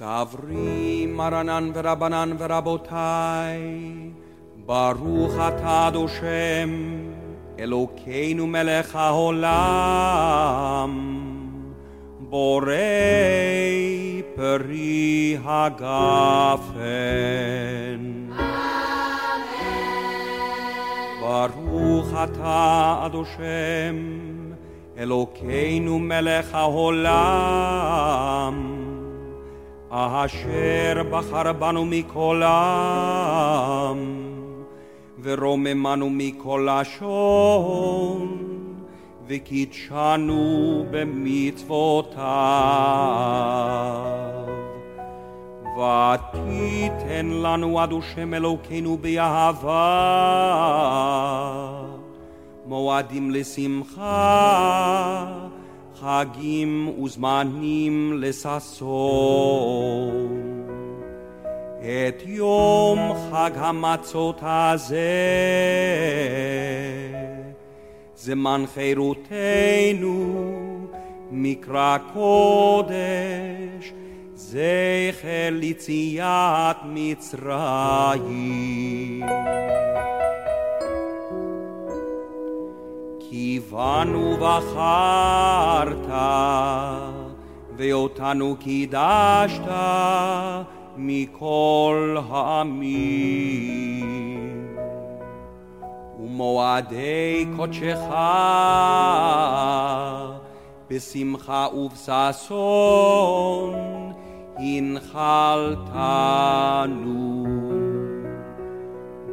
סברי מרנן ורבנן ורבותיי, ברוך אתה השם, אלוקינו מלך העולם, בורא פרי הגפן. ברוך אתה עד השם, אלוקינו מלך העולם, אשר בחר בנו מכל עם, ורוממנו מכל לשון, וקידשנו במצוותיו. ותיתן לנו עד השם אלוקינו באהבה, מועדים לשמחה, חגים וזמנים לששון. את יום חג המצות הזה, זמן חירותנו, מקרא קודש, זכר ליציאת מצרים. כי בנו בחרת, ואותנו קידשת מכל העמים. ומועדי קודשך בשמחה ובששון הנחלתנו.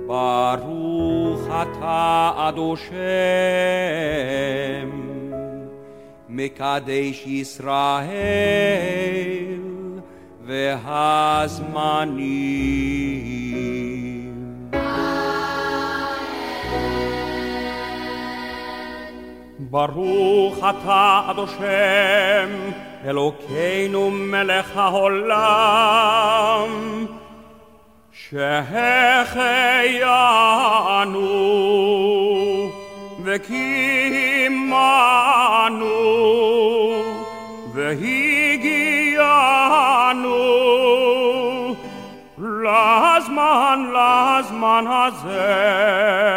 ברוך אתה עד השם, מקדש ישראל והזמנים. ברוך אתה עד השם, אלוקינו מלך העולם, Deianu vekimanu vehigianu lazman lazman hazeh.